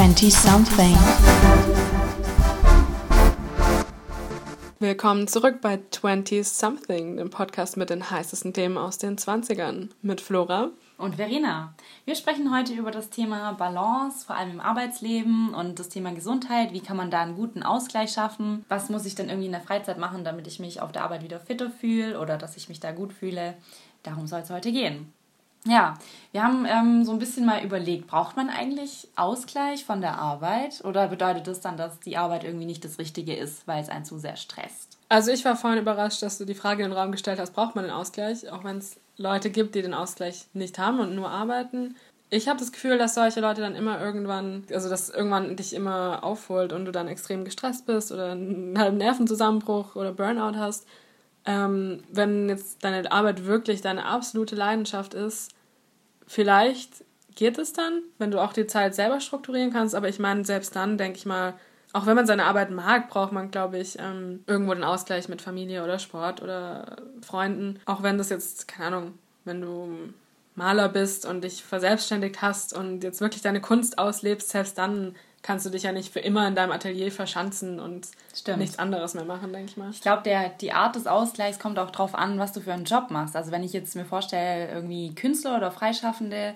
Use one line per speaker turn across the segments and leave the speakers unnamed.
20 Something.
Willkommen zurück bei 20 Something, dem Podcast mit den heißesten Themen aus den 20ern. Mit Flora
und Verena. Wir sprechen heute über das Thema Balance, vor allem im Arbeitsleben und das Thema Gesundheit. Wie kann man da einen guten Ausgleich schaffen? Was muss ich dann irgendwie in der Freizeit machen, damit ich mich auf der Arbeit wieder fitter fühle oder dass ich mich da gut fühle? Darum soll es heute gehen. Ja, wir haben ähm, so ein bisschen mal überlegt, braucht man eigentlich Ausgleich von der Arbeit oder bedeutet das dann, dass die Arbeit irgendwie nicht das Richtige ist, weil es einen zu sehr stresst?
Also ich war vorhin überrascht, dass du die Frage in den Raum gestellt hast, braucht man den Ausgleich, auch wenn es Leute gibt, die den Ausgleich nicht haben und nur arbeiten. Ich habe das Gefühl, dass solche Leute dann immer irgendwann, also dass irgendwann dich immer aufholt und du dann extrem gestresst bist oder einen halben Nervenzusammenbruch oder Burnout hast. Ähm, wenn jetzt deine Arbeit wirklich deine absolute Leidenschaft ist, vielleicht geht es dann, wenn du auch die Zeit selber strukturieren kannst. Aber ich meine, selbst dann denke ich mal, auch wenn man seine Arbeit mag, braucht man, glaube ich, ähm, irgendwo den Ausgleich mit Familie oder Sport oder Freunden. Auch wenn das jetzt, keine Ahnung, wenn du Maler bist und dich verselbstständigt hast und jetzt wirklich deine Kunst auslebst, selbst dann kannst du dich ja nicht für immer in deinem Atelier verschanzen und Stimmt. nichts anderes mehr machen, denke ich mal.
Ich glaube, die Art des Ausgleichs kommt auch darauf an, was du für einen Job machst. Also wenn ich jetzt mir vorstelle, irgendwie Künstler oder Freischaffende,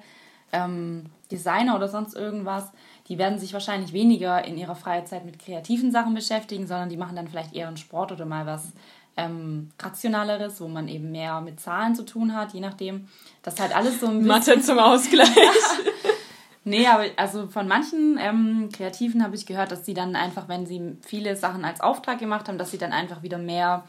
ähm, Designer oder sonst irgendwas, die werden sich wahrscheinlich weniger in ihrer Freizeit mit kreativen Sachen beschäftigen, sondern die machen dann vielleicht eher einen Sport oder mal was ähm, rationaleres, wo man eben mehr mit Zahlen zu tun hat, je nachdem. Das ist halt alles so ein bisschen... Mathe zum Ausgleich. Nee, aber also von manchen ähm, Kreativen habe ich gehört, dass sie dann einfach, wenn sie viele Sachen als Auftrag gemacht haben, dass sie dann einfach wieder mehr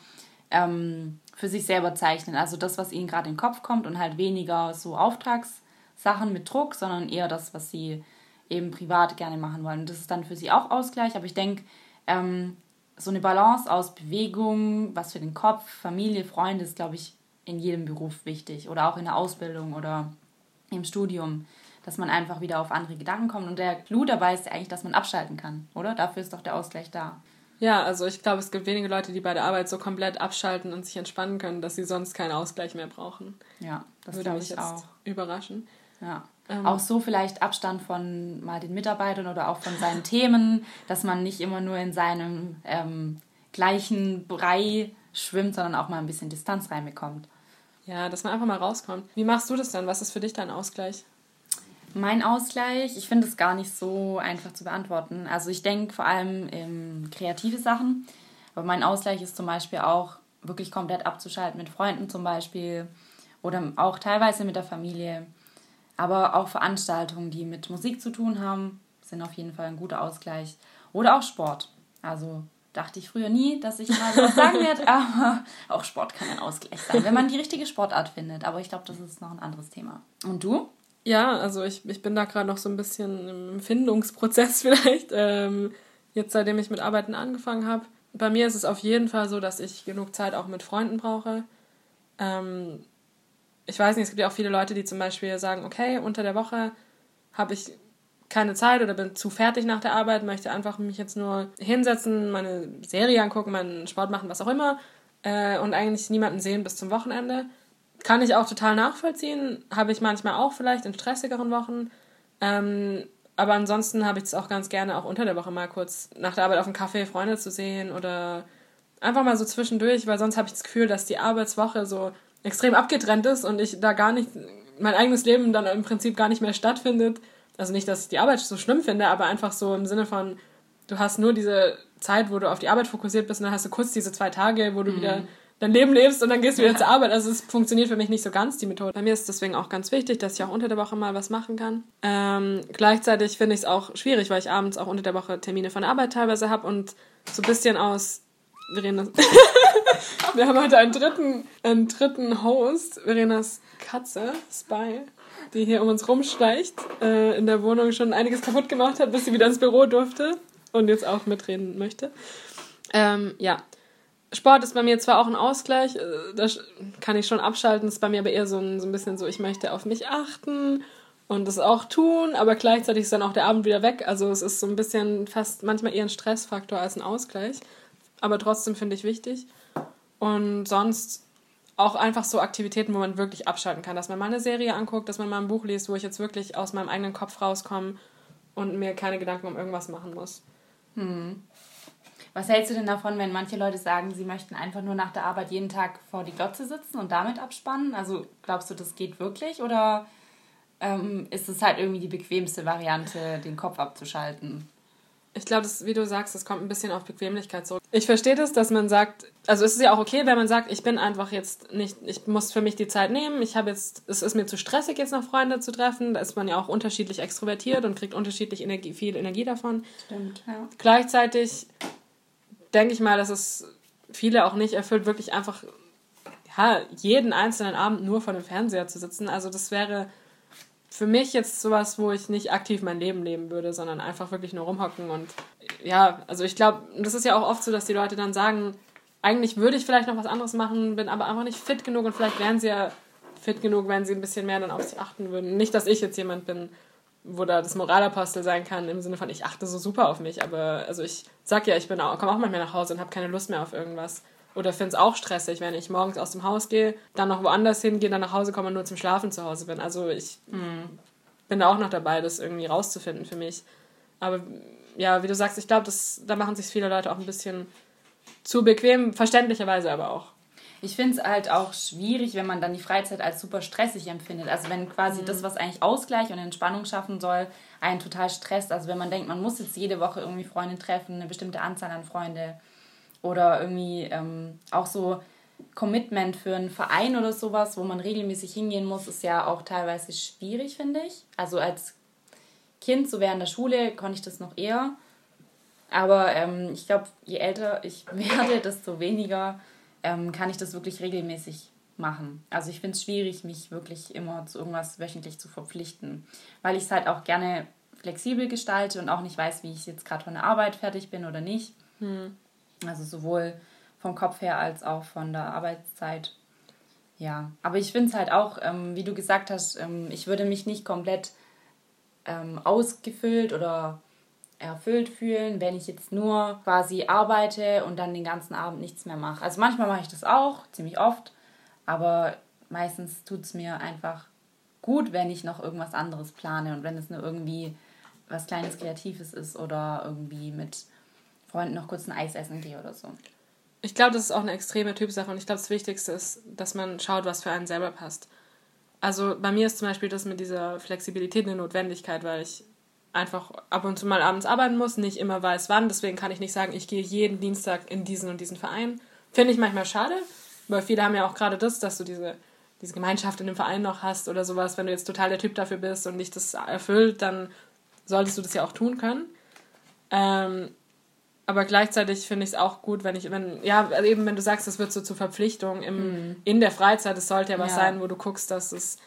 ähm, für sich selber zeichnen. Also das, was ihnen gerade in den Kopf kommt und halt weniger so Auftragssachen mit Druck, sondern eher das, was sie eben privat gerne machen wollen. Und das ist dann für sie auch Ausgleich. Aber ich denke, ähm, so eine Balance aus Bewegung, was für den Kopf, Familie, Freunde ist, glaube ich, in jedem Beruf wichtig. Oder auch in der Ausbildung oder im Studium dass man einfach wieder auf andere Gedanken kommt. Und der Clou dabei ist ja eigentlich, dass man abschalten kann, oder? Dafür ist doch der Ausgleich da.
Ja, also ich glaube, es gibt wenige Leute, die bei der Arbeit so komplett abschalten und sich entspannen können, dass sie sonst keinen Ausgleich mehr brauchen. Ja, das würde mich jetzt auch. überraschen.
Ja. Ähm. Auch so vielleicht Abstand von mal den Mitarbeitern oder auch von seinen Themen, dass man nicht immer nur in seinem ähm, gleichen Brei schwimmt, sondern auch mal ein bisschen Distanz reinbekommt.
Ja, dass man einfach mal rauskommt. Wie machst du das dann? Was ist für dich dein Ausgleich?
Mein Ausgleich, ich finde es gar nicht so einfach zu beantworten. Also ich denke vor allem in kreative Sachen. Aber mein Ausgleich ist zum Beispiel auch wirklich komplett abzuschalten mit Freunden zum Beispiel oder auch teilweise mit der Familie. Aber auch Veranstaltungen, die mit Musik zu tun haben, sind auf jeden Fall ein guter Ausgleich. Oder auch Sport. Also dachte ich früher nie, dass ich mal was sagen werde, aber auch Sport kann ein Ausgleich sein, wenn man die richtige Sportart findet. Aber ich glaube, das ist noch ein anderes Thema. Und du?
Ja, also ich, ich bin da gerade noch so ein bisschen im Findungsprozess vielleicht, ähm, jetzt seitdem ich mit Arbeiten angefangen habe. Bei mir ist es auf jeden Fall so, dass ich genug Zeit auch mit Freunden brauche. Ähm, ich weiß nicht, es gibt ja auch viele Leute, die zum Beispiel sagen, okay, unter der Woche habe ich keine Zeit oder bin zu fertig nach der Arbeit, möchte einfach mich jetzt nur hinsetzen, meine Serie angucken, meinen Sport machen, was auch immer äh, und eigentlich niemanden sehen bis zum Wochenende. Kann ich auch total nachvollziehen. Habe ich manchmal auch vielleicht in stressigeren Wochen. Ähm, aber ansonsten habe ich es auch ganz gerne, auch unter der Woche mal kurz nach der Arbeit auf dem Kaffee Freunde zu sehen oder einfach mal so zwischendurch, weil sonst habe ich das Gefühl, dass die Arbeitswoche so extrem abgetrennt ist und ich da gar nicht, mein eigenes Leben dann im Prinzip gar nicht mehr stattfindet. Also nicht, dass ich die Arbeit so schlimm finde, aber einfach so im Sinne von, du hast nur diese Zeit, wo du auf die Arbeit fokussiert bist und dann hast du kurz diese zwei Tage, wo du mhm. wieder dein Leben lebst und dann gehst du wieder zur Arbeit. Also es funktioniert für mich nicht so ganz, die Methode. Bei mir ist deswegen auch ganz wichtig, dass ich auch unter der Woche mal was machen kann. Ähm, gleichzeitig finde ich es auch schwierig, weil ich abends auch unter der Woche Termine von der Arbeit teilweise habe und so ein bisschen aus... Verenas Wir haben heute einen dritten, einen dritten Host, Verenas Katze, Spy, die hier um uns rumschleicht, äh, in der Wohnung schon einiges kaputt gemacht hat, bis sie wieder ins Büro durfte und jetzt auch mitreden möchte. Ähm, ja, Sport ist bei mir zwar auch ein Ausgleich, äh, das kann ich schon abschalten, ist bei mir aber eher so ein, so ein bisschen so, ich möchte auf mich achten und das auch tun, aber gleichzeitig ist dann auch der Abend wieder weg. Also es ist so ein bisschen fast manchmal eher ein Stressfaktor als ein Ausgleich. Aber trotzdem finde ich wichtig. Und sonst auch einfach so Aktivitäten, wo man wirklich abschalten kann. Dass man mal eine Serie anguckt, dass man mal ein Buch liest, wo ich jetzt wirklich aus meinem eigenen Kopf rauskomme und mir keine Gedanken um irgendwas machen muss.
Hm. Was hältst du denn davon, wenn manche Leute sagen, sie möchten einfach nur nach der Arbeit jeden Tag vor die Glotze sitzen und damit abspannen? Also glaubst du, das geht wirklich oder ähm, ist es halt irgendwie die bequemste Variante, den Kopf abzuschalten?
Ich glaube, wie du sagst, es kommt ein bisschen auf Bequemlichkeit zurück. Ich verstehe das, dass man sagt, also es ist ja auch okay, wenn man sagt, ich bin einfach jetzt nicht, ich muss für mich die Zeit nehmen, ich habe jetzt, es ist mir zu stressig, jetzt noch Freunde zu treffen. Da ist man ja auch unterschiedlich extrovertiert und kriegt unterschiedlich Energie, viel Energie davon.
Stimmt, ja.
Gleichzeitig denke ich mal, dass es viele auch nicht erfüllt, wirklich einfach ja, jeden einzelnen Abend nur vor dem Fernseher zu sitzen. Also das wäre für mich jetzt sowas, wo ich nicht aktiv mein Leben leben würde, sondern einfach wirklich nur rumhocken und ja, also ich glaube, das ist ja auch oft so, dass die Leute dann sagen, eigentlich würde ich vielleicht noch was anderes machen, bin aber einfach nicht fit genug und vielleicht wären sie ja fit genug, wenn sie ein bisschen mehr dann auf sich achten würden. Nicht, dass ich jetzt jemand bin, wo da das Moralapostel sein kann, im Sinne von, ich achte so super auf mich, aber also ich sag ja, ich bin auch, komme auch manchmal nach Hause und habe keine Lust mehr auf irgendwas. Oder finde es auch stressig, wenn ich morgens aus dem Haus gehe, dann noch woanders hingehe, dann nach Hause komme und nur zum Schlafen zu Hause bin. Also ich mhm. bin da auch noch dabei, das irgendwie rauszufinden für mich. Aber ja, wie du sagst, ich glaube, da machen sich viele Leute auch ein bisschen zu bequem, verständlicherweise aber auch.
Ich finde es halt auch schwierig, wenn man dann die Freizeit als super stressig empfindet. Also wenn quasi mhm. das, was eigentlich Ausgleich und Entspannung schaffen soll, einen total stresst. Also wenn man denkt, man muss jetzt jede Woche irgendwie Freunde treffen, eine bestimmte Anzahl an Freunde oder irgendwie ähm, auch so Commitment für einen Verein oder sowas, wo man regelmäßig hingehen muss, ist ja auch teilweise schwierig, finde ich. Also als Kind, so während der Schule, konnte ich das noch eher. Aber ähm, ich glaube, je älter ich werde, desto weniger ähm, kann ich das wirklich regelmäßig machen. Also ich finde es schwierig, mich wirklich immer zu irgendwas wöchentlich zu verpflichten, weil ich es halt auch gerne flexibel gestalte und auch nicht weiß, wie ich jetzt gerade von der Arbeit fertig bin oder nicht. Hm. Also sowohl vom Kopf her als auch von der Arbeitszeit. Ja, aber ich finde es halt auch, ähm, wie du gesagt hast, ähm, ich würde mich nicht komplett ähm, ausgefüllt oder erfüllt fühlen, wenn ich jetzt nur quasi arbeite und dann den ganzen Abend nichts mehr mache. Also manchmal mache ich das auch, ziemlich oft, aber meistens tut es mir einfach gut, wenn ich noch irgendwas anderes plane und wenn es nur irgendwie was kleines Kreatives ist oder irgendwie mit Freunden noch kurz ein Eis essen gehe oder so.
Ich glaube, das ist auch eine extreme Typsache und ich glaube, das Wichtigste ist, dass man schaut, was für einen selber passt. Also bei mir ist zum Beispiel das mit dieser Flexibilität eine Notwendigkeit, weil ich einfach ab und zu mal abends arbeiten muss, nicht immer weiß wann. Deswegen kann ich nicht sagen, ich gehe jeden Dienstag in diesen und diesen Verein. Finde ich manchmal schade, weil viele haben ja auch gerade das, dass du diese, diese Gemeinschaft in dem Verein noch hast oder sowas. Wenn du jetzt total der Typ dafür bist und dich das erfüllt, dann solltest du das ja auch tun können. Ähm, aber gleichzeitig finde ich es auch gut, wenn ich, wenn, ja, eben wenn du sagst, das wird so zur Verpflichtung im, mhm. in der Freizeit, es sollte ja was ja. sein, wo du guckst, dass es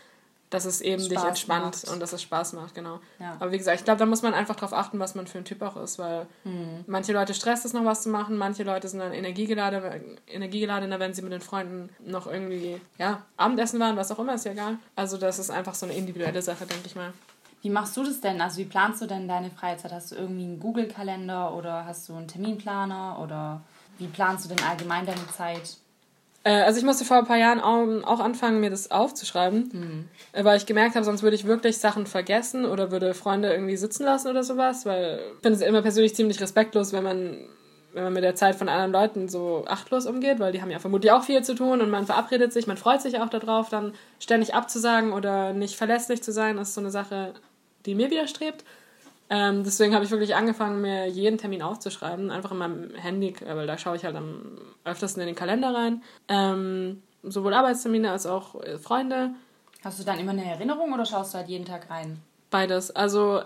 dass es eben Spaß dich entspannt macht. und dass es Spaß macht, genau. Ja. Aber wie gesagt, ich glaube, da muss man einfach darauf achten, was man für ein Typ auch ist, weil hm. manche Leute stresst es noch was zu machen, manche Leute sind dann energiegeladener, energiegeladener, wenn sie mit den Freunden noch irgendwie, ja, Abendessen waren, was auch immer, ist ja egal. Also das ist einfach so eine individuelle Sache, denke ich mal.
Wie machst du das denn? Also wie planst du denn deine Freizeit? Hast du irgendwie einen Google-Kalender oder hast du einen Terminplaner oder wie planst du denn allgemein deine Zeit?
Äh, also ich musste vor ein paar Jahren auch, anfangen, mir das aufzuschreiben, mhm. weil ich gemerkt habe, sonst würde ich wirklich Sachen vergessen oder würde Freunde irgendwie sitzen lassen oder sowas, weil ich finde es immer persönlich ziemlich respektlos, wenn man wenn man mit der Zeit von anderen Leuten so achtlos umgeht, weil die haben ja vermutlich auch viel zu tun und man verabredet sich, man freut sich auch darauf, dann ständig abzusagen oder nicht verlässlich zu sein, ist so eine Sache, die mir widerstrebt. Ähm, deswegen habe ich wirklich angefangen, mir jeden Termin aufzuschreiben, einfach in meinem Handy, weil da schaue ich halt am öftesten in den Kalender rein. Ähm, sowohl Arbeitstermine als auch äh, Freunde.
Hast du dann immer eine Erinnerung oder schaust du halt jeden Tag rein?
Beides. Also,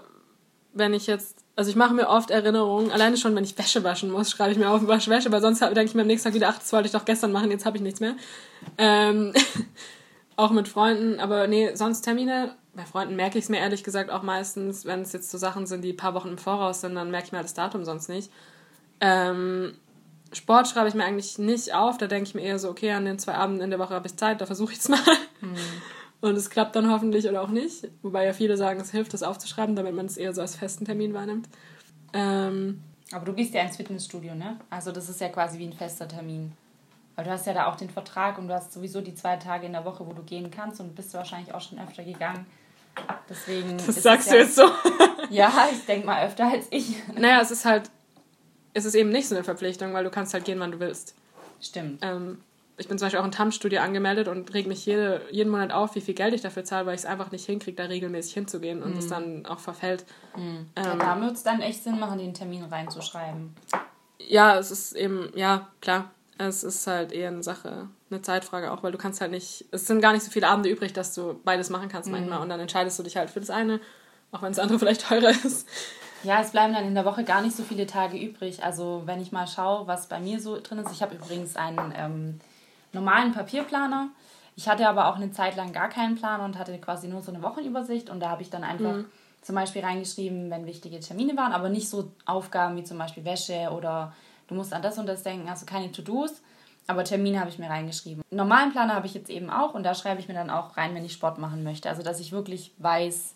wenn ich jetzt, also ich mache mir oft Erinnerungen, alleine schon, wenn ich Wäsche waschen muss, schreibe ich mir auf, wasch Wäsche, weil sonst denke ich mir am nächsten Tag wieder, ach, das wollte ich doch gestern machen, jetzt habe ich nichts mehr. Ähm, auch mit Freunden, aber nee, sonst Termine bei Freunden merke ich es mir ehrlich gesagt auch meistens, wenn es jetzt so Sachen sind, die ein paar Wochen im Voraus sind, dann merke ich mir halt das Datum sonst nicht. Ähm, Sport schreibe ich mir eigentlich nicht auf, da denke ich mir eher so, okay, an den zwei Abenden in der Woche habe ich Zeit, da versuche ich es mal. Mhm. Und es klappt dann hoffentlich oder auch nicht. Wobei ja viele sagen, es hilft, das aufzuschreiben, damit man es eher so als festen Termin wahrnimmt. Ähm,
Aber du gehst ja ins Fitnessstudio, ne? Also das ist ja quasi wie ein fester Termin. Weil du hast ja da auch den Vertrag und du hast sowieso die zwei Tage in der Woche, wo du gehen kannst und bist du wahrscheinlich auch schon öfter gegangen. Deswegen. Das sagst du ja, jetzt so. ja, ich denke mal öfter als ich.
Naja, es ist halt, es ist eben nicht so eine Verpflichtung, weil du kannst halt gehen, wann du willst.
Stimmt.
Ähm, ich bin zum Beispiel auch in TAM-Studio angemeldet und reg mich jede, jeden Monat auf, wie viel Geld ich dafür zahle, weil ich es einfach nicht hinkriege, da regelmäßig hinzugehen und es dann auch verfällt.
Mhm. ja, da würde es dann echt Sinn machen, den Termin reinzuschreiben.
Ja, es ist eben, ja, klar. Es ist halt eher eine Sache, eine Zeitfrage auch, weil du kannst halt nicht, es sind gar nicht so viele Abende übrig, dass du beides machen kannst manchmal und dann entscheidest du dich halt für das eine, auch wenn das andere vielleicht teurer ist.
Ja, es bleiben dann in der Woche gar nicht so viele Tage übrig. Also wenn ich mal schaue, was bei mir so drin ist. Ich habe übrigens einen ähm, normalen Papierplaner. Ich hatte aber auch eine Zeit lang gar keinen Planer und hatte quasi nur so eine Wochenübersicht und da habe ich dann einfach
Mhm.
zum Beispiel reingeschrieben, wenn wichtige Termine waren, aber nicht so Aufgaben wie zum Beispiel Wäsche oder du musst an das und das denken, also keine To-Dos. Aber Termine habe ich mir reingeschrieben. Einen normalen Planer habe ich jetzt eben auch und da schreibe ich mir dann auch rein, wenn ich Sport machen möchte. Also dass ich wirklich weiß,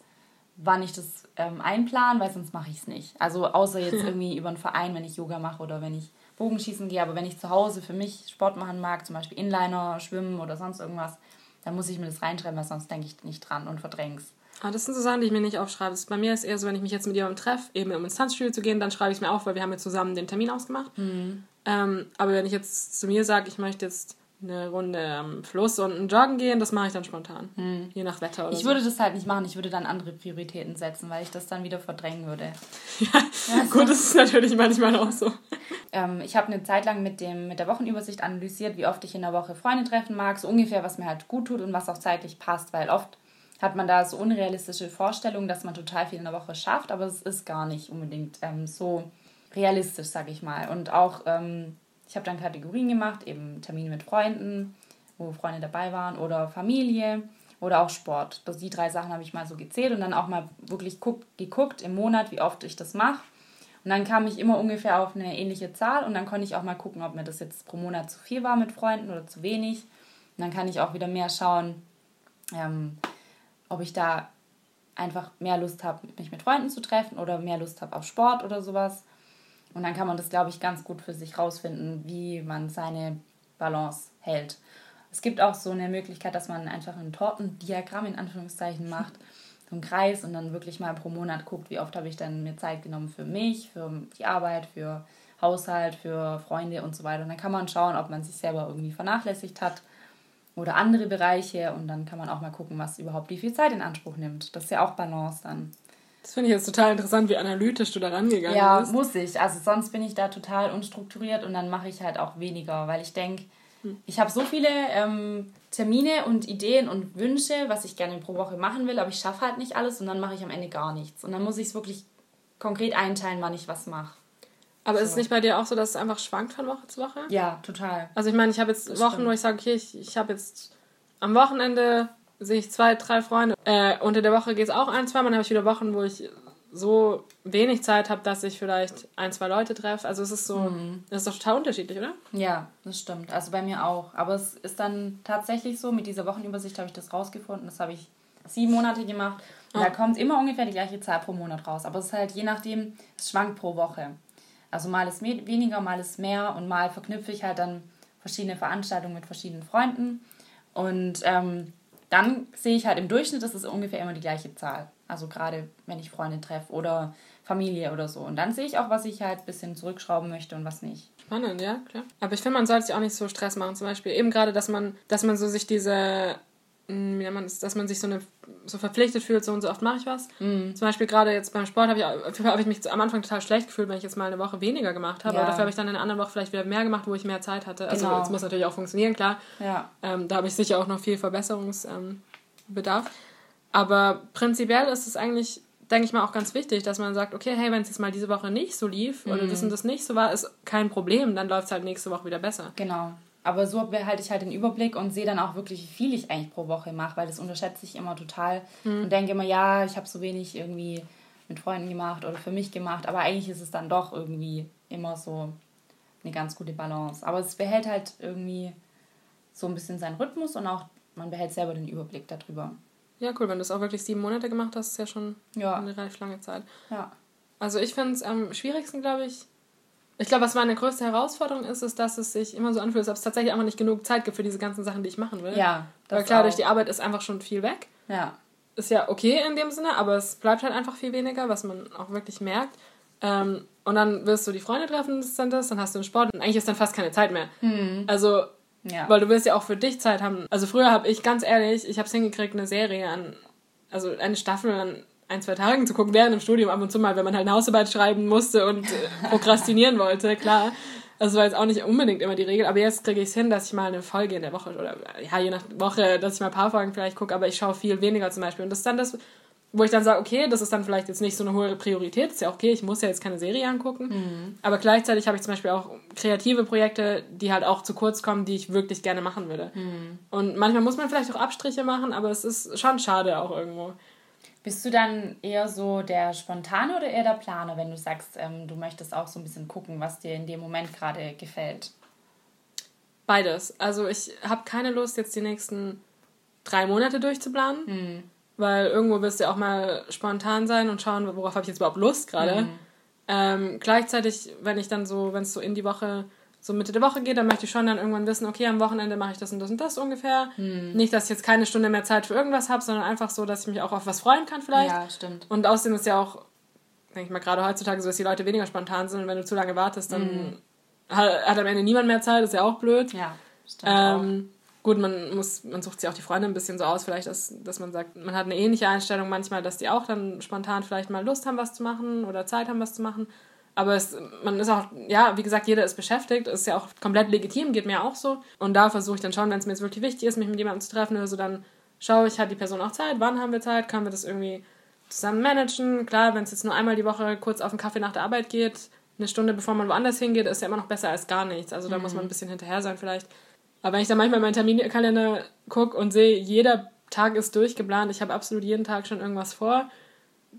wann ich das ähm, einplan, weil sonst mache ich es nicht. Also außer jetzt irgendwie über einen Verein, wenn ich Yoga mache oder wenn ich Bogenschießen gehe. Aber wenn ich zu Hause für mich Sport machen mag, zum Beispiel Inliner, Schwimmen oder sonst irgendwas, dann muss ich mir das reinschreiben, weil sonst denke ich nicht dran und verdräng's.
Aber das sind so Sachen, die ich mir nicht aufschreibe. Das bei mir ist eher so, wenn ich mich jetzt mit jemandem treffe, eben um ins Tanzstudio zu gehen, dann schreibe ich es mir auf, weil wir haben ja zusammen den Termin ausgemacht. Ähm, aber wenn ich jetzt zu mir sage, ich möchte jetzt eine Runde am Fluss und ein Joggen gehen, das mache ich dann spontan. Je nach Wetter oder
Ich
so.
würde das halt nicht machen, ich würde dann andere Prioritäten setzen, weil ich das dann wieder verdrängen würde.
Gut, das ist natürlich manchmal auch so.
Ähm, ich habe eine Zeit lang mit, dem, mit der Wochenübersicht analysiert, wie oft ich in der Woche Freunde treffen mag, so ungefähr, was mir halt gut tut und was auch zeitlich passt, weil oft hat man da so unrealistische Vorstellungen, dass man total viel in der Woche schafft, aber es ist gar nicht unbedingt ähm, so realistisch, sage ich mal. Und auch, ähm, ich habe dann Kategorien gemacht, eben Termine mit Freunden, wo Freunde dabei waren, oder Familie oder auch Sport. Das, die drei Sachen habe ich mal so gezählt und dann auch mal wirklich guck, geguckt im Monat, wie oft ich das mache. Und dann kam ich immer ungefähr auf eine ähnliche Zahl und dann konnte ich auch mal gucken, ob mir das jetzt pro Monat zu viel war mit Freunden oder zu wenig. Und dann kann ich auch wieder mehr schauen, ähm, ob ich da einfach mehr Lust habe, mich mit Freunden zu treffen oder mehr Lust habe auf Sport oder sowas. Und dann kann man das, glaube ich, ganz gut für sich rausfinden, wie man seine Balance hält. Es gibt auch so eine Möglichkeit, dass man einfach ein Tortendiagramm in Anführungszeichen macht, so einen Kreis und dann wirklich mal pro Monat guckt, wie oft habe ich dann mir Zeit genommen für mich, für die Arbeit, für Haushalt, für Freunde und so weiter. Und dann kann man schauen, ob man sich selber irgendwie vernachlässigt hat oder andere Bereiche und dann kann man auch mal gucken, was überhaupt wie viel Zeit in Anspruch nimmt. Das ist ja auch Balance dann.
Das finde ich jetzt total interessant, wie analytisch du da rangegangen
Ja,
bist.
muss ich. Also sonst bin ich da total unstrukturiert und dann mache ich halt auch weniger, weil ich denke, ich habe so viele ähm, Termine und Ideen und Wünsche, was ich gerne pro Woche machen will, aber ich schaffe halt nicht alles und dann mache ich am Ende gar nichts. Und dann muss ich es wirklich konkret einteilen, wann ich was mache.
Aber ist es nicht bei dir auch so, dass es einfach schwankt von Woche zu Woche?
Ja, total.
Also ich meine, ich habe jetzt
Das
Wochen,
stimmt.
wo ich sage, okay, ich, ich habe jetzt am Wochenende sehe ich zwei, drei Freunde. Äh, unter der Woche geht es auch ein, zwei Mal. Dann habe ich wieder Wochen, wo ich so wenig Zeit habe, dass ich vielleicht ein, zwei Leute treffe. Also es ist so,
Mhm.
das ist doch total unterschiedlich, oder?
Ja, das stimmt. Also bei mir auch. Aber es ist dann tatsächlich so, mit dieser Wochenübersicht habe ich das rausgefunden. Das habe ich sieben Monate gemacht. Und da kommt immer ungefähr die gleiche Zahl pro Monat raus. Aber es ist halt je nachdem, es schwankt pro Woche. Also mal ist weniger, mal ist mehr und mal verknüpfe ich halt dann verschiedene Veranstaltungen mit verschiedenen Freunden. Und ähm, dann sehe ich halt im Durchschnitt, das ist ungefähr immer die gleiche Zahl. Also gerade wenn ich Freunde treffe oder Familie oder so. Und dann sehe ich auch, was ich halt ein bisschen zurückschrauben möchte und was nicht.
Spannend, ja, klar. Aber ich finde, man sollte sich auch nicht so Stress machen. Zum Beispiel eben gerade, dass man, dass man so sich diese, nennt man das, dass man sich so eine so verpflichtet fühlt, so und so oft mache ich was.
Mhm.
Zum Beispiel gerade jetzt beim Sport habe ich, habe ich mich am Anfang total schlecht gefühlt, wenn ich jetzt mal eine Woche weniger gemacht habe.
Ja.
Aber dafür habe ich dann in einer anderen Woche vielleicht wieder mehr gemacht, wo ich mehr Zeit hatte. Also
Genau.
es muss natürlich auch funktionieren, klar.
Ja.
Ähm, da habe ich sicher auch noch viel Verbesserungsbedarf. Ähm. Aber prinzipiell ist es eigentlich, denke ich mal, auch ganz wichtig, dass man sagt, okay, hey, wenn es jetzt mal diese Woche nicht so lief oder das und das nicht so war, ist kein Problem, dann läuft es halt nächste Woche wieder besser.
Genau. Aber so behalte ich halt den Überblick und sehe dann auch wirklich, wie viel ich eigentlich pro Woche mache, weil das unterschätze ich immer total und denke immer, ja, ich habe so wenig irgendwie mit Freunden gemacht oder für mich gemacht, aber eigentlich ist es dann doch irgendwie immer so eine ganz gute Balance. Aber es behält halt irgendwie so ein bisschen seinen Rhythmus und auch man behält selber den Überblick darüber.
Ja, cool, wenn du es auch wirklich sieben Monate gemacht hast, ist ja schon
Ja.
eine relativ lange Zeit.
Ja.
Also ich finde es am schwierigsten, glaube ich. Ich glaube, was meine größte Herausforderung ist, ist, dass es sich immer so anfühlt, als ob es tatsächlich einfach nicht genug Zeit gibt für diese ganzen Sachen, die ich machen will.
Ja.
Weil klar,
auch.
durch die Arbeit ist einfach schon viel weg.
Ja.
ist ja okay in dem Sinne, aber es bleibt halt einfach viel weniger, was man auch wirklich merkt. Ähm, und dann wirst du die Freunde treffen, das ist dann das, dann hast du einen Sport und eigentlich ist dann fast keine Zeit mehr. Mhm. Also, ja. weil du willst ja auch für dich Zeit haben. Also früher habe ich, ganz ehrlich, ich habe es hingekriegt, eine Serie an, also eine Staffel an ein, zwei Tagen zu gucken, während im Studium ab und zu mal, wenn man halt eine Hausarbeit schreiben musste und äh, prokrastinieren wollte, klar. Also war jetzt auch nicht unbedingt immer die Regel, aber jetzt kriege ich es hin, dass ich mal eine Folge in der Woche oder ja, je nach Woche, dass ich mal ein paar Folgen vielleicht gucke, aber ich schaue viel weniger zum Beispiel. Und das ist dann das, wo ich dann sage, okay, das ist dann vielleicht jetzt nicht so eine hohe Priorität, ist ja okay, ich muss ja jetzt keine Serie angucken, mhm. aber gleichzeitig habe ich zum Beispiel auch kreative Projekte, die halt auch zu kurz kommen, die ich wirklich gerne machen würde. Mhm. Und manchmal muss man vielleicht auch Abstriche machen, aber es ist schon schade auch irgendwo.
Bist du dann eher so der Spontane oder eher der Planer, wenn du sagst, ähm, du möchtest auch so ein bisschen gucken, was dir in dem Moment gerade gefällt?
Beides. Also ich habe keine Lust, jetzt die nächsten drei Monate durchzuplanen, mhm. weil irgendwo wirst du auch mal spontan sein und schauen, worauf habe ich jetzt überhaupt Lust gerade. Mhm. Ähm, gleichzeitig, wenn ich dann so, wenn es so in die Woche so Mitte der Woche geht, dann möchte ich schon dann irgendwann wissen, okay, am Wochenende mache ich das und das und das ungefähr. Hm. Nicht, dass ich jetzt keine Stunde mehr Zeit für irgendwas habe, sondern einfach so, dass ich mich auch auf was freuen kann vielleicht. Ja, stimmt. Und außerdem ist ja auch, denke ich mal, gerade heutzutage so, dass die Leute weniger spontan sind und wenn du zu lange wartest, dann hm. hat, hat, am Ende niemand mehr Zeit, ist ja auch blöd. Ja, stimmt ähm, Gut, man muss, man sucht sich auch die Freunde ein bisschen so aus, vielleicht, dass, dass man sagt, man hat eine ähnliche Einstellung manchmal, dass die auch dann spontan vielleicht mal Lust haben, was zu machen oder Zeit haben, was zu machen. Aber es, man ist auch, ja, wie gesagt, jeder ist beschäftigt, ist ja auch komplett legitim, geht mir auch so. Und da versuche ich dann schon, wenn es mir jetzt wirklich wichtig ist, mich mit jemandem zu treffen oder so, dann schaue ich, hat die Person auch Zeit, wann haben wir Zeit, können wir das irgendwie zusammen managen. Klar, wenn es jetzt nur einmal die Woche kurz auf einen Kaffee nach der Arbeit geht, eine Stunde bevor man woanders hingeht, ist ja immer noch besser als gar nichts. Also da mhm. muss man ein bisschen hinterher sein vielleicht. Aber wenn ich dann manchmal meinen Terminkalender gucke und sehe, jeder Tag ist durchgeplant, ich habe absolut jeden Tag schon irgendwas vor,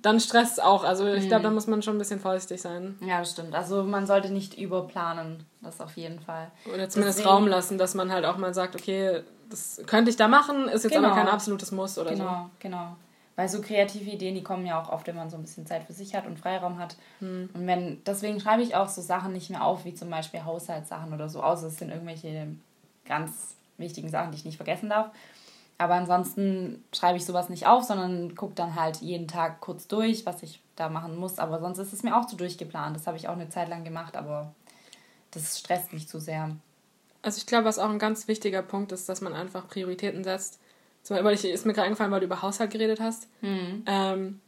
dann stresst es auch. Also ich glaube, da mhm. muss man schon ein bisschen vorsichtig sein.
Ja, das stimmt. Also man sollte nicht überplanen, das auf jeden Fall.
Oder zumindest Deswegen, Raum lassen, dass man halt auch mal sagt, okay, das könnte ich da machen, ist jetzt genau. aber kein absolutes Muss oder
genau, so. Genau, genau. Weil so kreative Ideen, die kommen ja auch oft, wenn man so ein bisschen Zeit für sich hat und Freiraum hat. Hm. Und wenn, deswegen schreibe ich auch so Sachen nicht mehr auf, wie zum Beispiel Haushaltssachen oder so, außer es sind irgendwelche ganz wichtigen Sachen, die ich nicht vergessen darf. Aber ansonsten schreibe ich sowas nicht auf, sondern gucke dann halt jeden Tag kurz durch, was ich da machen muss. Aber sonst ist es mir auch zu durchgeplant. Das habe ich auch eine Zeit lang gemacht, aber das stresst mich zu sehr.
Also ich glaube, was auch ein ganz wichtiger Punkt ist, dass man einfach Prioritäten setzt. Zum Beispiel, ich, ist mir gerade eingefallen, weil du über Haushalt geredet hast. Mhm. Ähm,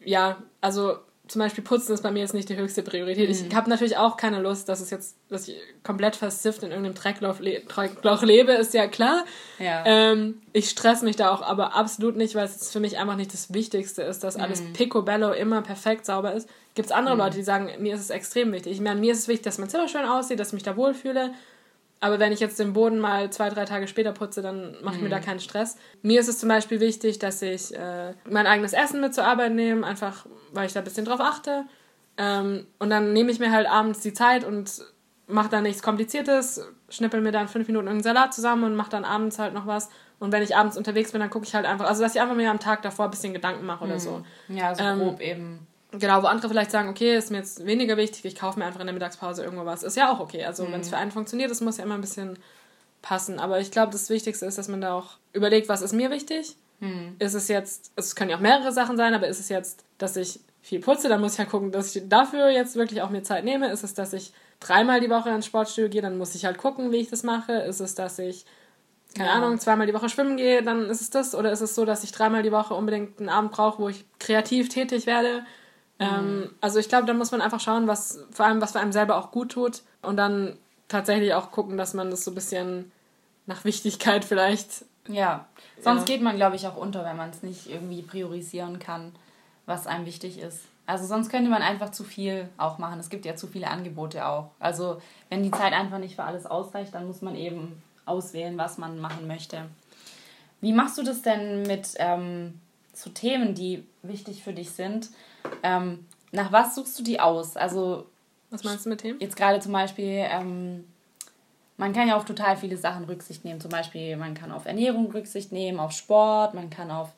ja, also zum Beispiel Putzen ist bei mir jetzt nicht die höchste Priorität. Mhm. Ich habe natürlich auch keine Lust, dass es jetzt, dass ich komplett versifft in irgendeinem Dreckloch, le Dreckloch lebe, ist ja klar. Ja. Ähm, ich stress mich da auch aber absolut nicht, weil es für mich einfach nicht das Wichtigste ist, dass alles mhm. picobello immer perfekt sauber ist. Gibt es andere mhm. Leute, die sagen, mir ist es extrem wichtig. Ich meine, mir ist es wichtig, dass mein Zimmer schön aussieht, dass ich mich da wohlfühle. Aber wenn ich jetzt den Boden mal zwei, drei Tage später putze, dann mache ich mir da mhm. keinen Stress. Mir ist es zum Beispiel wichtig, dass ich äh, mein eigenes Essen mit zur Arbeit nehme, einfach weil ich da ein bisschen drauf achte. Ähm, und dann nehme ich mir halt abends die Zeit und mache da nichts Kompliziertes, schnippel mir dann fünf Minuten irgendeinen Salat zusammen und mache dann abends halt noch was. Und wenn ich abends unterwegs bin, dann gucke ich halt einfach, also dass ich einfach mir am Tag davor ein bisschen Gedanken mache oder mhm. so. Ja, so ähm, grob eben. Genau, wo andere vielleicht sagen, okay, ist mir jetzt weniger wichtig, ich kaufe mir einfach in der Mittagspause irgendwo was. Ist ja auch okay. Also mhm. wenn es für einen funktioniert, das muss ja immer ein bisschen passen. Aber ich glaube, das Wichtigste ist, dass man da auch überlegt, was ist mir wichtig. Mhm. Ist es jetzt, es können ja auch mehrere Sachen sein, aber ist es jetzt, dass ich viel putze, dann muss ich ja gucken, dass ich dafür jetzt wirklich auch mir Zeit nehme. Ist es, dass ich dreimal die Woche ins Sportstudio gehe, dann muss ich halt gucken, wie ich das mache. Ist es, dass ich keine ja. Ahnung, zweimal die Woche schwimmen gehe, dann ist es das. Oder ist es so, dass ich dreimal die Woche unbedingt einen Abend brauche, wo ich kreativ tätig werde? Ähm, mhm. also ich glaube, da muss man einfach schauen, was vor allem, was für einem selber auch gut tut und dann tatsächlich auch gucken, dass man das so ein bisschen nach Wichtigkeit vielleicht.
Ja, sonst ja. geht man, glaube ich, auch unter, wenn man es nicht irgendwie priorisieren kann, was einem wichtig ist. Also sonst könnte man einfach zu viel auch machen. Es gibt ja zu viele Angebote auch. Also wenn die Zeit einfach nicht für alles ausreicht, dann muss man eben auswählen, was man machen möchte. Wie machst du das denn mit ähm, so Themen, die wichtig für dich sind? Ähm, nach was suchst du die aus? Also
was meinst du mit Themen?
Jetzt gerade zum Beispiel, ähm, man kann ja auf total viele Sachen Rücksicht nehmen. Zum Beispiel, man kann auf Ernährung Rücksicht nehmen, auf Sport, man kann auf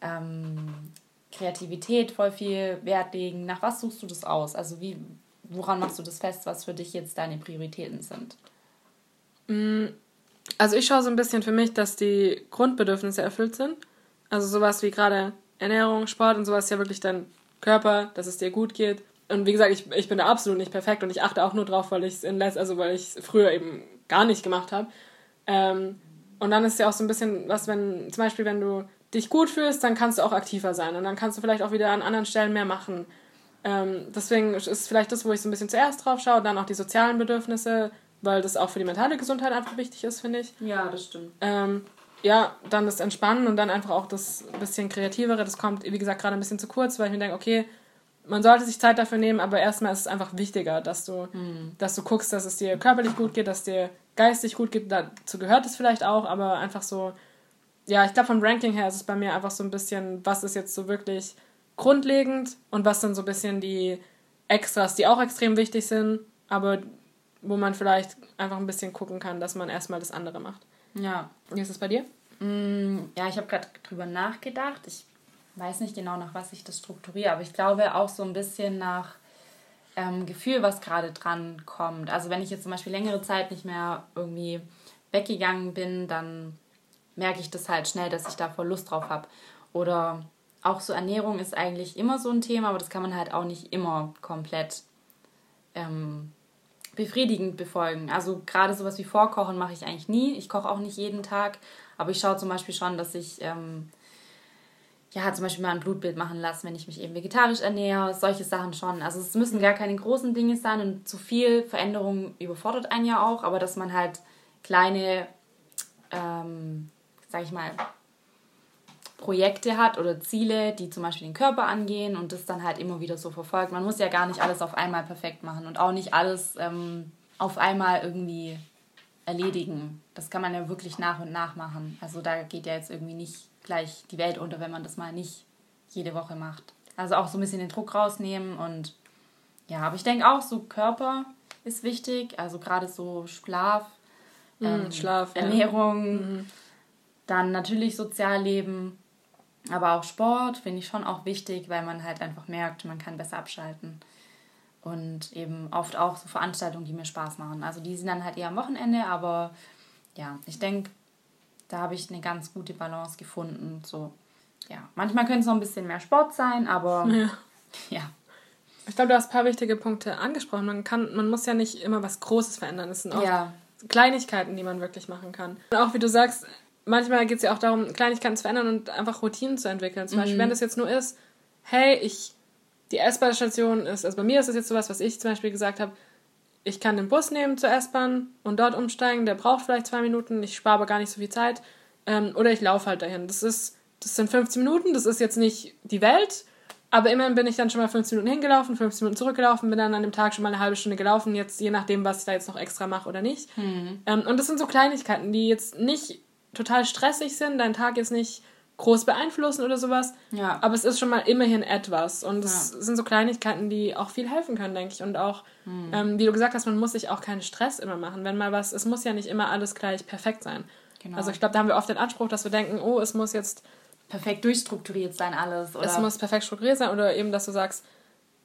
ähm, Kreativität voll viel Wert legen. Nach was suchst du das aus? Also wie, woran machst du das fest, was für dich jetzt deine Prioritäten sind?
Mm, also ich schaue so ein bisschen für mich, dass die Grundbedürfnisse erfüllt sind. Also sowas wie gerade Ernährung, Sport und sowas ist ja wirklich dein Körper, dass es dir gut geht. Und wie gesagt, ich, ich bin da absolut nicht perfekt und ich achte auch nur drauf, weil ich es in Letz, also weil ich es früher eben gar nicht gemacht habe. Ähm, und dann ist ja auch so ein bisschen was, wenn, zum Beispiel, wenn du dich gut fühlst, dann kannst du auch aktiver sein und dann kannst du vielleicht auch wieder an anderen Stellen mehr machen. Ähm, deswegen ist vielleicht das, wo ich so ein bisschen zuerst drauf schaue, dann auch die sozialen Bedürfnisse, weil das auch für die mentale Gesundheit einfach wichtig ist, finde ich.
Ja, das stimmt.
Ähm, ja, dann das Entspannen und dann einfach auch das bisschen Kreativere, das kommt, wie gesagt, gerade ein bisschen zu kurz, weil ich mir denke, okay, man sollte sich Zeit dafür nehmen, aber erstmal ist es einfach wichtiger, dass du, mhm. dass du guckst, dass es dir körperlich gut geht, dass dir geistig gut geht. Dazu gehört es vielleicht auch, aber einfach so, ja, ich glaube, vom Ranking her ist es bei mir einfach so ein bisschen, was ist jetzt so wirklich grundlegend und was sind so ein bisschen die Extras, die auch extrem wichtig sind, aber wo man vielleicht einfach ein bisschen gucken kann, dass man erstmal das andere macht. Ja. Wie ist es bei dir?
Mm, ja, ich habe gerade drüber nachgedacht. Ich weiß nicht genau, nach was ich das strukturiere, aber ich glaube auch so ein bisschen nach ähm, Gefühl, was gerade dran kommt. Also wenn ich jetzt zum Beispiel längere Zeit nicht mehr irgendwie weggegangen bin, dann merke ich das halt schnell, dass ich da voll Lust drauf habe. Oder auch so Ernährung ist eigentlich immer so ein Thema, aber das kann man halt auch nicht immer komplett ähm, befriedigend befolgen. Also gerade sowas wie Vorkochen mache ich eigentlich nie. Ich koche auch nicht jeden Tag, aber ich schaue zum Beispiel schon, dass ich ähm, ja zum Beispiel mal ein Blutbild machen lasse, wenn ich mich eben vegetarisch ernähre. Solche Sachen schon. Also es müssen gar keine großen Dinge sein und zu viel Veränderung überfordert einen ja auch, aber dass man halt kleine, ähm, sag ich mal, Projekte hat oder Ziele, die zum Beispiel den Körper angehen und das dann halt immer wieder so verfolgt. Man muss ja gar nicht alles auf einmal perfekt machen und auch nicht alles ähm, auf einmal irgendwie erledigen. Das kann man ja wirklich nach und nach machen. Also da geht ja jetzt irgendwie nicht gleich die Welt unter, wenn man das mal nicht jede Woche macht. Also auch so ein bisschen den Druck rausnehmen und ja, aber ich denke auch so Körper ist wichtig, also gerade so Schlaf, mhm, ähm, Schlaf, Ernährung, ja. mhm. dann natürlich Sozialleben aber auch Sport finde ich schon auch wichtig, weil man halt einfach merkt, man kann besser abschalten. Und eben oft auch so Veranstaltungen, die mir Spaß machen. Also die sind dann halt eher am Wochenende, aber ja, ich denke, da habe ich eine ganz gute Balance gefunden. So, ja, manchmal könnte es noch ein bisschen mehr Sport sein, aber ja.
ja. Ich glaube, du hast ein paar wichtige Punkte angesprochen. Man kann, man muss ja nicht immer was Großes verändern. Es sind auch ja. Kleinigkeiten, die man wirklich machen kann. Und auch wie du sagst, manchmal geht es ja auch darum, Kleinigkeiten zu verändern und einfach Routinen zu entwickeln. Zum mhm. Beispiel, wenn das jetzt nur ist, hey, ich, die S-Bahn-Station ist, also bei mir ist das jetzt sowas, was ich zum Beispiel gesagt habe, ich kann den Bus nehmen zur S-Bahn und dort umsteigen, der braucht vielleicht zwei Minuten, ich spare aber gar nicht so viel Zeit. Ähm, oder ich laufe halt dahin. Das ist, das sind 15 Minuten, das ist jetzt nicht die Welt, aber immerhin bin ich dann schon mal 15 Minuten hingelaufen, 15 Minuten zurückgelaufen, bin dann an dem Tag schon mal eine halbe Stunde gelaufen, jetzt je nachdem, was ich da jetzt noch extra mache oder nicht. Mhm. Ähm, und das sind so Kleinigkeiten, die jetzt nicht total stressig sind, deinen Tag jetzt nicht groß beeinflussen oder sowas. Ja. Aber es ist schon mal immerhin etwas. Und es ja. sind so Kleinigkeiten, die auch viel helfen können, denke ich. Und auch, hm. ähm, wie du gesagt hast, man muss sich auch keinen Stress immer machen. Wenn mal was, es muss ja nicht immer alles gleich perfekt sein. Genau. Also ich glaube, da haben wir oft den Anspruch, dass wir denken, oh, es muss jetzt
perfekt durchstrukturiert sein alles.
Oder? Es muss perfekt strukturiert sein oder eben, dass du sagst,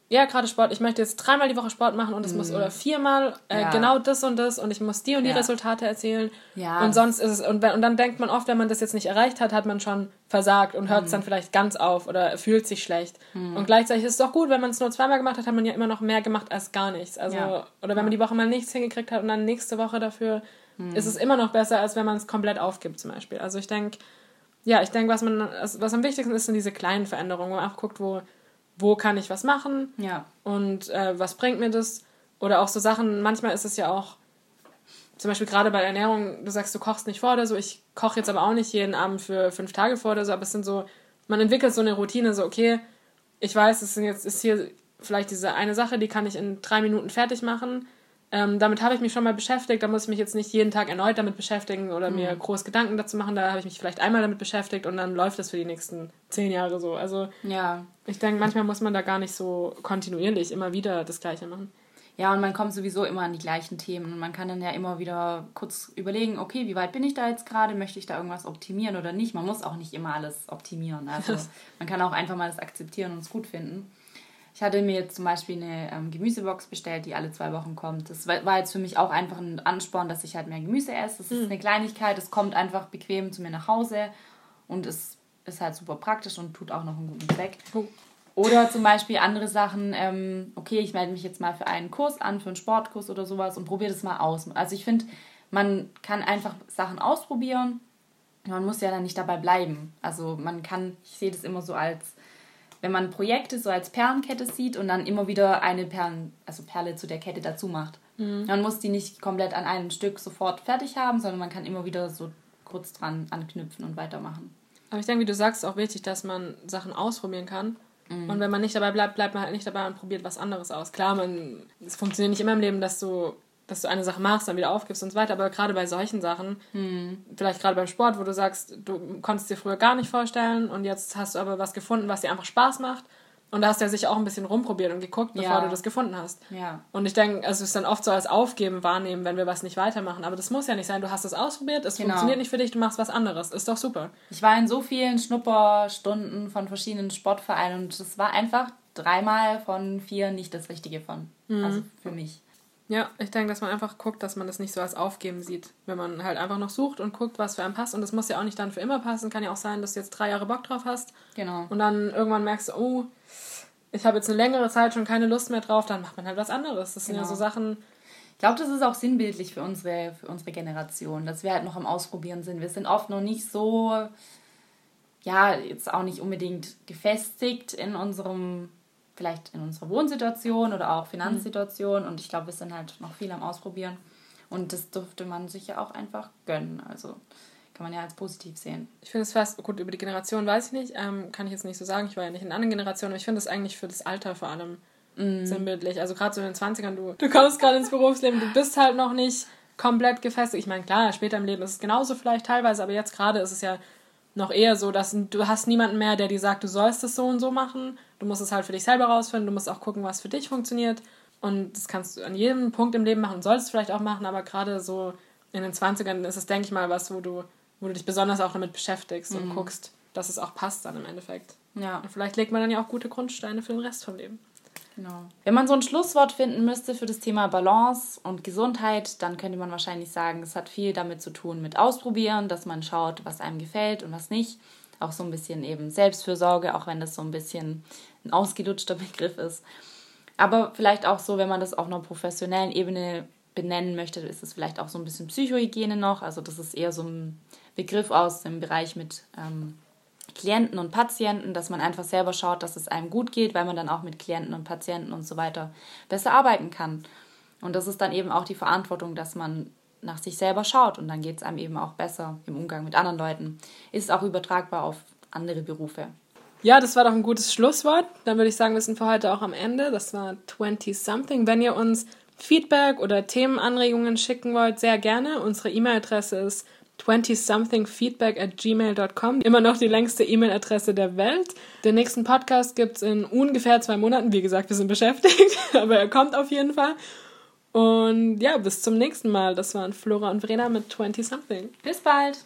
ja, gerade Sport, ich möchte jetzt dreimal die Woche Sport machen und es mm. muss, oder viermal äh, ja. genau das und das und ich muss die und die ja. Resultate erzielen. Ja. Und sonst ist es, und, und dann denkt man oft, wenn man das jetzt nicht erreicht hat, hat man schon versagt und hört es mm. dann vielleicht ganz auf oder fühlt sich schlecht. Mm. Und gleichzeitig ist es doch gut, wenn man es nur zweimal gemacht hat, hat man ja immer noch mehr gemacht als gar nichts. Also, oder wenn man die Woche mal nichts hingekriegt hat und dann nächste Woche dafür, ist es immer noch besser, als wenn man es komplett aufgibt zum Beispiel. Also ich denke, ja, ich denke, was man, was am wichtigsten ist, sind diese kleinen Veränderungen, wo man auch guckt, wo wo kann ich was machen ja. und äh, was bringt mir das. Oder auch so Sachen, manchmal ist es ja auch, zum Beispiel gerade bei Ernährung, du sagst, du kochst nicht vor oder so, ich koche jetzt aber auch nicht jeden Abend für fünf Tage vor oder so, aber es sind so, man entwickelt so eine Routine, so, okay, ich weiß, es sind jetzt, ist hier vielleicht diese eine Sache, die kann ich in drei Minuten fertig machen ähm, damit habe ich mich schon mal beschäftigt. Da muss ich mich jetzt nicht jeden Tag erneut damit beschäftigen oder mhm. mir groß Gedanken dazu machen. Da habe ich mich vielleicht einmal damit beschäftigt und dann läuft das für die nächsten zehn Jahre so. Also ja. ich denke, manchmal muss man da gar nicht so kontinuierlich immer wieder das Gleiche machen.
Ja, und man kommt sowieso immer an die gleichen Themen und man kann dann ja immer wieder kurz überlegen, okay, wie weit bin ich da jetzt gerade? Möchte ich da irgendwas optimieren oder nicht? Man muss auch nicht immer alles optimieren. Also man kann auch einfach mal das akzeptieren und es gut finden. Ich hatte mir jetzt zum Beispiel eine ähm, Gemüsebox bestellt, die alle zwei Wochen kommt. Das war jetzt für mich auch einfach ein Ansporn, dass ich halt mehr Gemüse esse. Das ist mhm. eine Kleinigkeit, es kommt einfach bequem zu mir nach Hause und es ist halt super praktisch und tut auch noch einen guten Zweck. Oh. Oder zum Beispiel andere Sachen, ähm, okay, ich melde mich jetzt mal für einen Kurs an, für einen Sportkurs oder sowas und probiere das mal aus. Also ich finde, man kann einfach Sachen ausprobieren. Man muss ja dann nicht dabei bleiben. Also man kann, ich sehe das immer so als, wenn man Projekte so als Perlenkette sieht und dann immer wieder eine Perlen, also Perle zu der Kette dazu macht. Mhm. Man muss die nicht komplett an einem Stück sofort fertig haben, sondern man kann immer wieder so kurz dran anknüpfen und weitermachen.
Aber ich denke, wie du sagst, ist auch wichtig, dass man Sachen ausprobieren kann. Mhm. Und wenn man nicht dabei bleibt, bleibt man halt nicht dabei und probiert was anderes aus. Klar, man, es funktioniert nicht immer im Leben, dass du, dass du eine Sache machst, dann wieder aufgibst und so weiter. Aber gerade bei solchen Sachen, mhm. vielleicht gerade beim Sport, wo du sagst, du konntest dir früher gar nicht vorstellen und jetzt hast du aber was gefunden, was dir einfach Spaß macht und da hast du ja sicher auch ein bisschen rumprobiert und geguckt, bevor ja. du das gefunden hast. Ja. Und ich denke, also es ist dann oft so als Aufgeben wahrnehmen, wenn wir was nicht weitermachen. Aber das muss ja nicht sein. Du hast es ausprobiert, es genau. funktioniert nicht für dich, du machst was anderes. Ist doch super.
Ich war in so vielen Schnupperstunden von verschiedenen Sportvereinen und es war einfach dreimal von vier nicht das Richtige von. Mhm. Also für mich.
Ja, ich denke, dass man einfach guckt, dass man das nicht so als Aufgeben sieht. Wenn man halt einfach noch sucht und guckt, was für einen passt. Und das muss ja auch nicht dann für immer passen. Kann ja auch sein, dass du jetzt drei Jahre Bock drauf hast. Genau. Und dann irgendwann merkst du, oh, ich habe jetzt eine längere Zeit schon keine Lust mehr drauf, dann macht man halt was anderes. Das sind ja so genau. Sachen.
Ich glaube, das ist auch sinnbildlich für unsere, für unsere Generation, dass wir halt noch am Ausprobieren sind. Wir sind oft noch nicht so, ja, jetzt auch nicht unbedingt gefestigt in unserem vielleicht in unserer Wohnsituation oder auch Finanzsituation. Mhm. Und ich glaube, wir sind halt noch viel am Ausprobieren. Und das dürfte man sich ja auch einfach gönnen. Also kann man ja als positiv sehen.
Ich finde es fast, gut, über die Generation weiß ich nicht, ähm, kann ich jetzt nicht so sagen. Ich war ja nicht in anderen Generationen, aber ich finde es eigentlich für das Alter vor allem mm. sinnbildlich. Also gerade so in den 20ern, du, du kommst gerade ins Berufsleben, du bist halt noch nicht komplett gefestigt. Ich meine, klar, später im Leben ist es genauso vielleicht teilweise, aber jetzt gerade ist es ja noch eher so, dass du hast niemanden mehr, der dir sagt, du sollst es so und so machen. Du musst es halt für dich selber rausfinden. Du musst auch gucken, was für dich funktioniert. Und das kannst du an jedem Punkt im Leben machen, sollst du vielleicht auch machen, aber gerade so in den 20ern ist es, denke ich mal, was, wo du, wo du dich besonders auch damit beschäftigst mhm. und guckst, dass es auch passt dann im Endeffekt. Ja. Und vielleicht legt man dann ja auch gute Grundsteine für den Rest vom Leben.
Genau. Wenn man so ein Schlusswort finden müsste für das Thema Balance und Gesundheit, dann könnte man wahrscheinlich sagen, es hat viel damit zu tun mit Ausprobieren, dass man schaut, was einem gefällt und was nicht. Auch so ein bisschen eben Selbstfürsorge, auch wenn das so ein bisschen ein ausgelutschter Begriff ist. Aber vielleicht auch so, wenn man das auf einer professionellen Ebene benennen möchte, ist es vielleicht auch so ein bisschen Psychohygiene noch. Also das ist eher so ein Begriff aus dem Bereich mit ähm, Klienten und Patienten, dass man einfach selber schaut, dass es einem gut geht, weil man dann auch mit Klienten und Patienten und so weiter besser arbeiten kann. Und das ist dann eben auch die Verantwortung, dass man nach sich selber schaut und dann geht es einem eben auch besser im Umgang mit anderen Leuten. Ist auch übertragbar auf andere Berufe.
Ja, das war doch ein gutes Schlusswort. Dann würde ich sagen, wir sind für heute auch am Ende. Das war 20 Something. Wenn ihr uns Feedback oder Themenanregungen schicken wollt, sehr gerne. Unsere E-Mail-Adresse ist 20somethingfeedback at gmail.com. Immer noch die längste E-Mail-Adresse der Welt. Den nächsten Podcast gibt es in ungefähr zwei Monaten. Wie gesagt, wir sind beschäftigt, aber er kommt auf jeden Fall. Und ja, bis zum nächsten Mal. Das waren Flora und Verena mit 20 Something.
Bis bald.